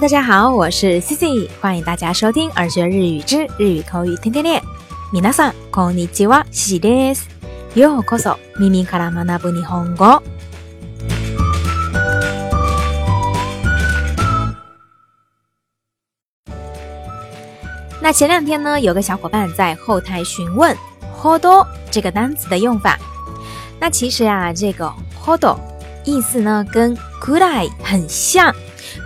大家好，我是 Cici，欢迎大家收听《耳学日语之日语口语天天练》。皆さんこんにちは、Cici です。ようこそ、耳から学ぶ日本語。那前两天呢，有个小伙伴在后台询问 “hodo” 这个单词的用法。那其实啊，这个 “hodo” 意思呢，跟 “good eye” 很像。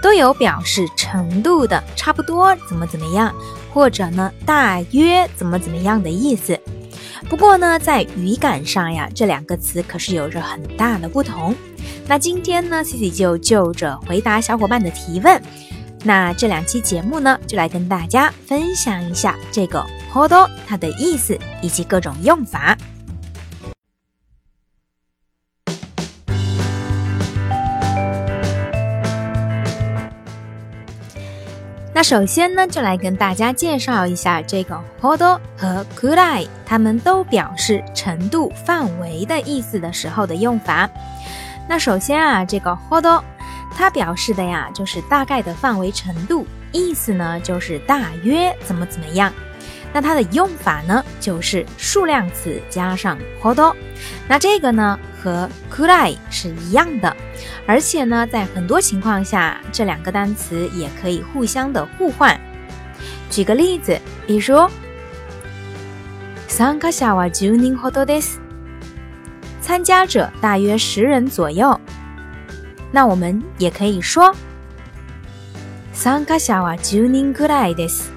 都有表示程度的，差不多怎么怎么样，或者呢，大约怎么怎么样的意思。不过呢，在语感上呀，这两个词可是有着很大的不同。那今天呢，c i 就就着回答小伙伴的提问。那这两期节目呢，就来跟大家分享一下这个 o l 多它的意思以及各种用法。首先呢，就来跟大家介绍一下这个ほど和くら i 它们都表示程度范围的意思的时候的用法。那首先啊，这个ほど，它表示的呀，就是大概的范围程度，意思呢就是大约怎么怎么样。那它的用法呢，就是数量词加上ほど。那这个呢？和 c o o d i 是一样的，而且呢，在很多情况下，这两个单词也可以互相的互换。举个例子，比如，三カ下はジュニア多です。参加者大约十人左右。那我们也可以说，三カ下はジュニア g o o d i です。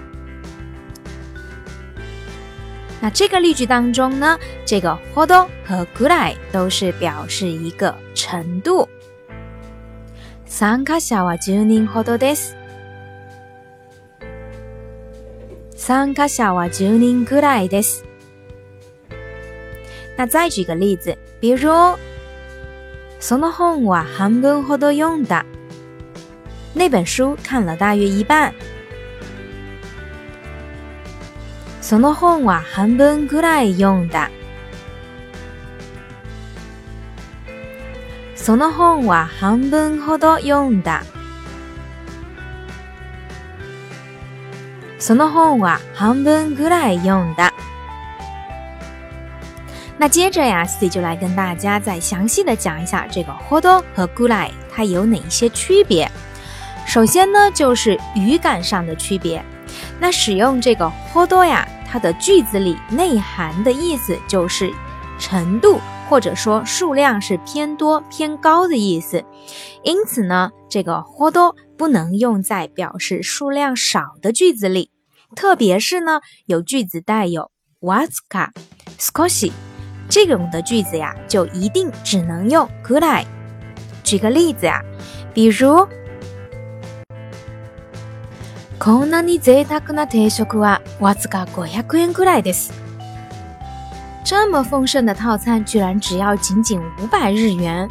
那这个例句当中呢，这个“ほど”和“ぐらい”都是表示一个程度。参加者は十人ほどです。参加者は十人ぐらいです。那再举个例子，比如“その本は半分ほど読んだ”。那本书看了大约一半。その本は半分ぐらい読んだ。その本は半分ほど読んだ。その本は半分ぐらい読んだ。那接着呀，四弟就来跟大家再详细的讲一下这个“ほど”和“ぐらい”它有哪一些区别。首先呢，就是语感上的区别。那使用这个“ほど”呀。它的句子里内涵的意思就是程度或者说数量是偏多偏高的意思，因此呢，这个或多”不能用在表示数量少的句子里，特别是呢，有句子带有 “wazka” a s c o s y 这种的句子呀，就一定只能用 g u d i 举个例子呀，比如。こんなに贅沢な定食は、わずか500円くらいです。这么丰盛的套餐，居然只要仅仅五百日元。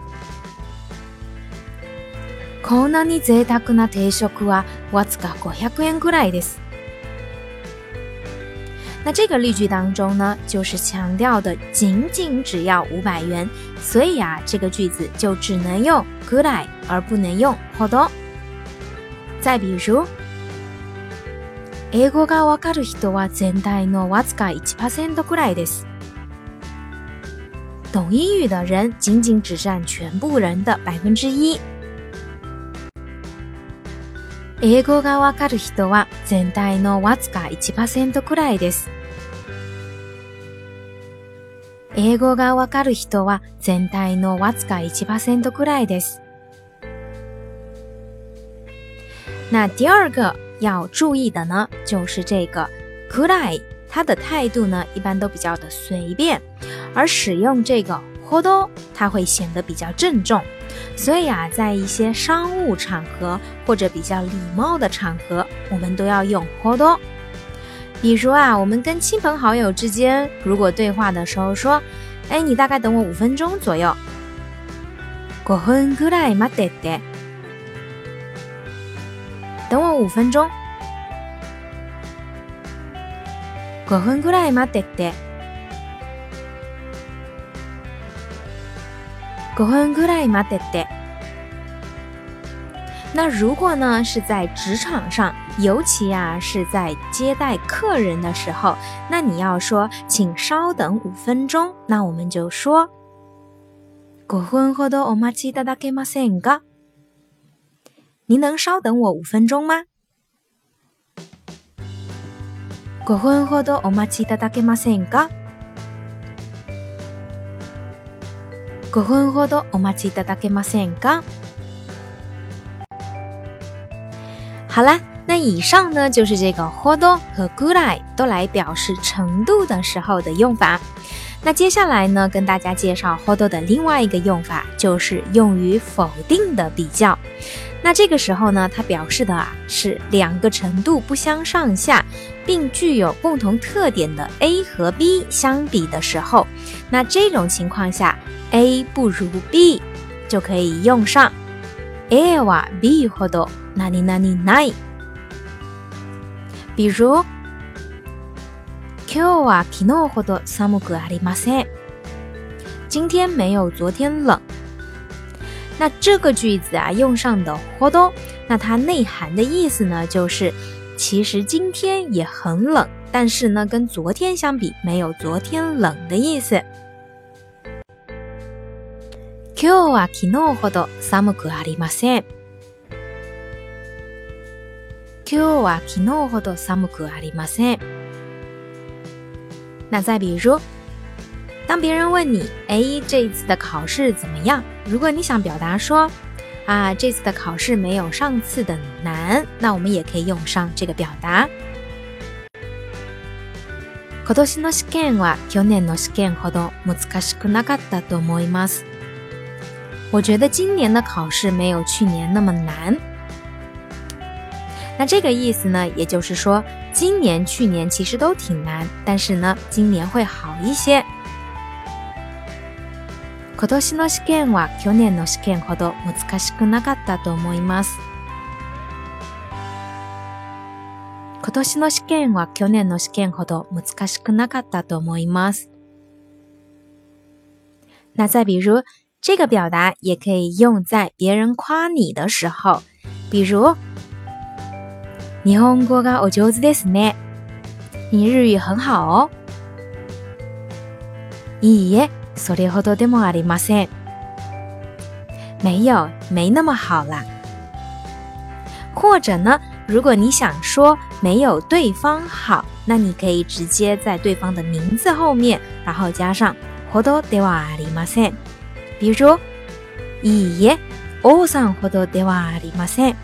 こんなに贅沢な定食は、わずか500円くらいです。那这个例句当中呢，就是强调的仅仅只要五百元，所以啊，这个句子就只能用 g o らい，而不能用ほど。再比如。英語がわかる人は全体のわずか1%くらいです。懂英语的人仅仅只占全部人的百分之一。英語がわかる人は全体のわずか1%くらいです。英語がわかる人は全体のわずか1%くらいです。那第二个要注意的呢，就是这个，could I，他的态度呢一般都比较的随便，而使用这个 h o d o 他会显得比较郑重。所以啊，在一些商务场合或者比较礼貌的场合，我们都要用 h o d o 比如啊，我们跟亲朋好友之间，如果对话的时候说，哎，你大概等我五分钟左右，五分ぐらい待って。等我五分钟。五分过来嘛，得て。五分过来嘛，って。那如果呢是在职场上，尤其啊是在接待客人的时候，那你要说请稍等五分钟，那我们就说五分ほどお待ちいただけませんが。您能稍等我五分钟吗？五分お待ちいただけませんか？五分お待ちいただけませんか？好啦，那以上呢就是这个“ど”和“ぐらい”都来表示程度的时候的用法。那接下来呢，跟大家介绍“ど”的另外一个用法，就是用于否定的比较。那这个时候呢，它表示的啊是两个程度不相上下，并具有共同特点的 A 和 B 相比的时候，那这种情况下，A 不如 B 就可以用上 A は B ほどなになにない。比如，今日は昨日ほど寒くありません。今天没有昨天冷。那这个句子啊，用上的“活动，那它内涵的意思呢，就是其实今天也很冷，但是呢，跟昨天相比，没有昨天冷的意思。今日は昨日ほど寒くありません。今日は昨日ほど寒くありません。那再比如，当别人问你：“哎，这一次的考试怎么样？”如果你想表达说，啊，这次的考试没有上次的难，那我们也可以用上这个表达。今年の試験は去年の試験ほど難しくなかったと思います。我觉得今年的考试没有去年那么难。那这个意思呢，也就是说，今年、去年其实都挺难，但是呢，今年会好一些。今年の試験は去年の試験ほど難しくなかったと思います。今年の試験は去年の試験ほど難しくなかったと思います。那再比如，这个表达也可以用在别人夸你的时候，比如“日本語がお上手ですね”，你日语很好哦。いいえ。それほどでもありません。没有，没那么好啦。或者呢，如果你想说没有对方好，那你可以直接在对方的名字后面，然后加上“ほどでわありません”。比如，いいえ、おさんほどでわありません。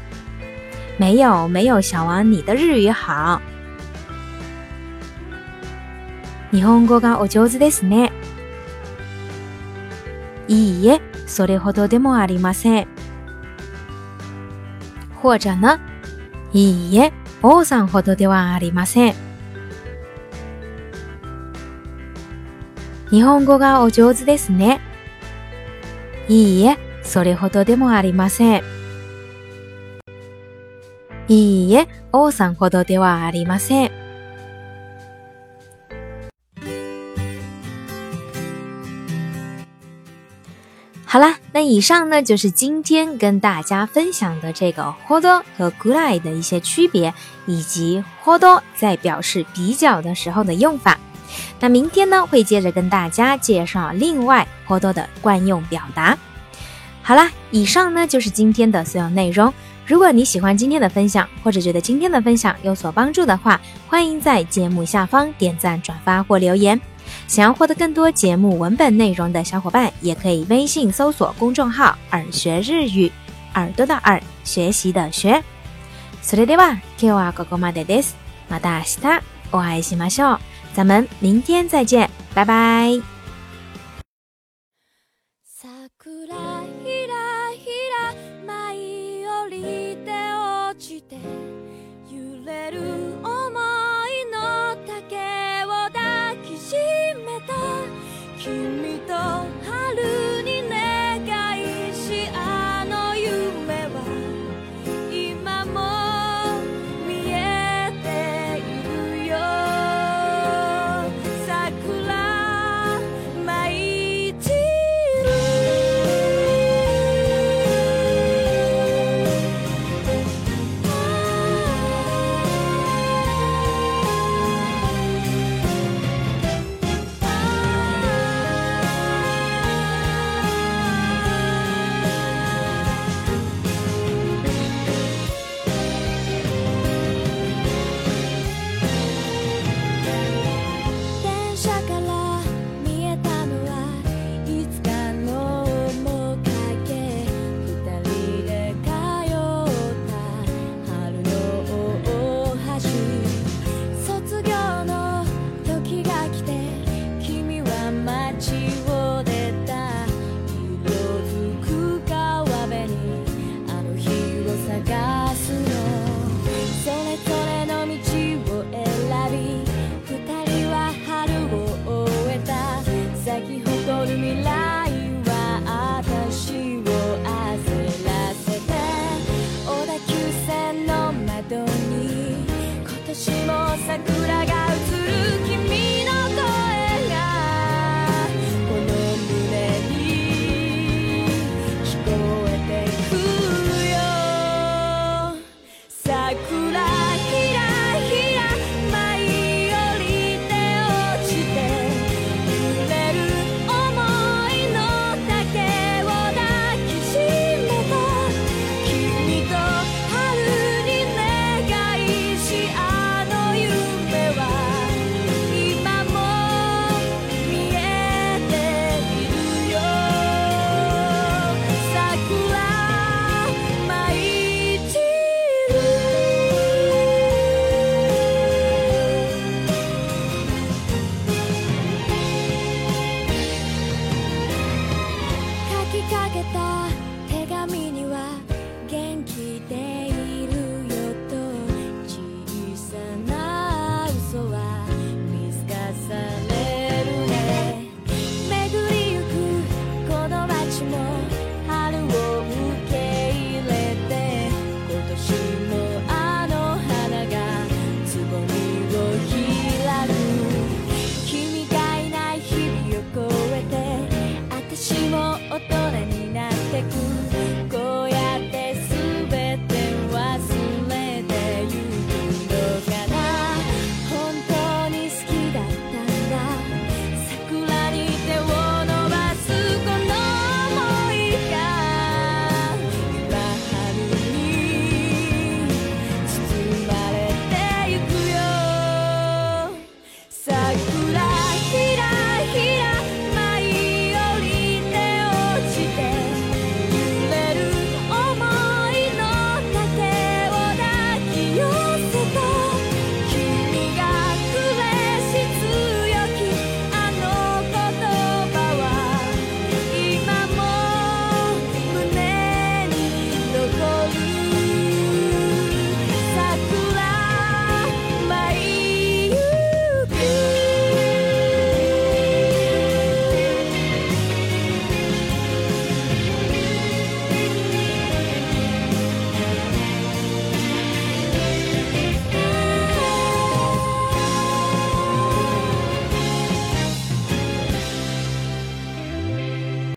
没有，没有，小王，你的日语好。日本語がお上手ですね。いいえ、それほどでもありません。或者呢、いいえ、王さんほどではありません。日本語がお上手ですね。いいえ、それほどでもありません。いいえ、王さんほどではありません。好啦，那以上呢就是今天跟大家分享的这个 h o hold 和 g 古来的一些区别，以及 h o hold 在表示比较的时候的用法。那明天呢会接着跟大家介绍另外 h o hold 的惯用表达。好啦，以上呢就是今天的所有内容。如果你喜欢今天的分享，或者觉得今天的分享有所帮助的话，欢迎在节目下方点赞、转发或留言。想要获得更多节目文本内容的小伙伴，也可以微信搜索公众号“耳学日语”，耳朵的耳，学习的学。それでは、今日はここまでです。また明日、お会いしましょう。咱们明天再见，拜拜。た手紙には元気で